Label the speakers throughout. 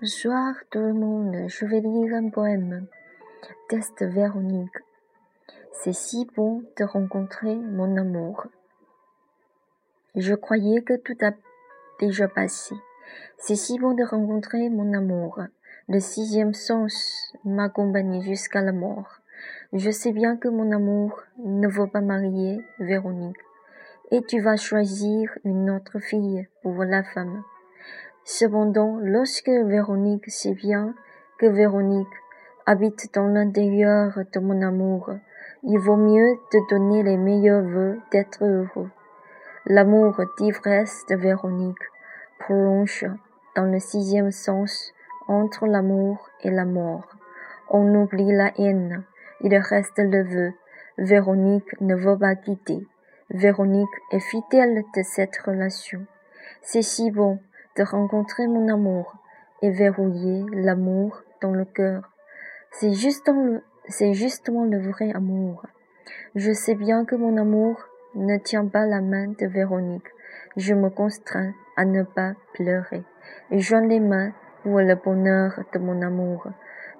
Speaker 1: Bonsoir tout le monde, je vais lire un poème. Test Véronique. C'est si bon de rencontrer mon amour. Je croyais que tout a déjà passé. C'est si bon de rencontrer mon amour. Le sixième sens m'accompagne jusqu'à la mort. Je sais bien que mon amour ne vaut pas marier Véronique. Et tu vas choisir une autre fille pour la femme. Cependant, lorsque Véronique sait bien que Véronique habite dans l'intérieur de mon amour, il vaut mieux te donner les meilleurs vœux d'être heureux. L'amour d'ivresse de Véronique prolonge dans le sixième sens entre l'amour et la mort. On oublie la haine, il reste le vœu. Véronique ne veut pas quitter. Véronique est fidèle de cette relation. C'est si bon de rencontrer mon amour et verrouiller l'amour dans le cœur. C'est justement le, vrai amour. Je sais bien que mon amour ne tient pas la main de Véronique. Je me contrains à ne pas pleurer et joins les mains pour le bonheur de mon amour.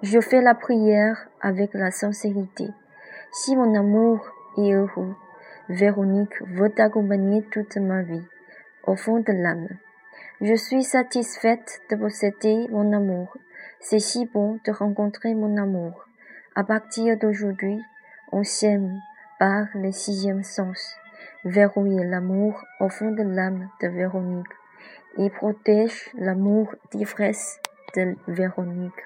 Speaker 1: Je fais la prière avec la sincérité. Si mon amour est heureux, Véronique veut accompagner toute ma vie, au fond de l'âme. Je suis satisfaite de posséder mon amour. C'est si bon de rencontrer mon amour. À partir d'aujourd'hui, on s'aime par le sixième sens. Verrouille l'amour au fond de l'âme de Véronique et protège l'amour d'ivresse de Véronique.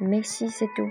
Speaker 1: Merci, c'est tout.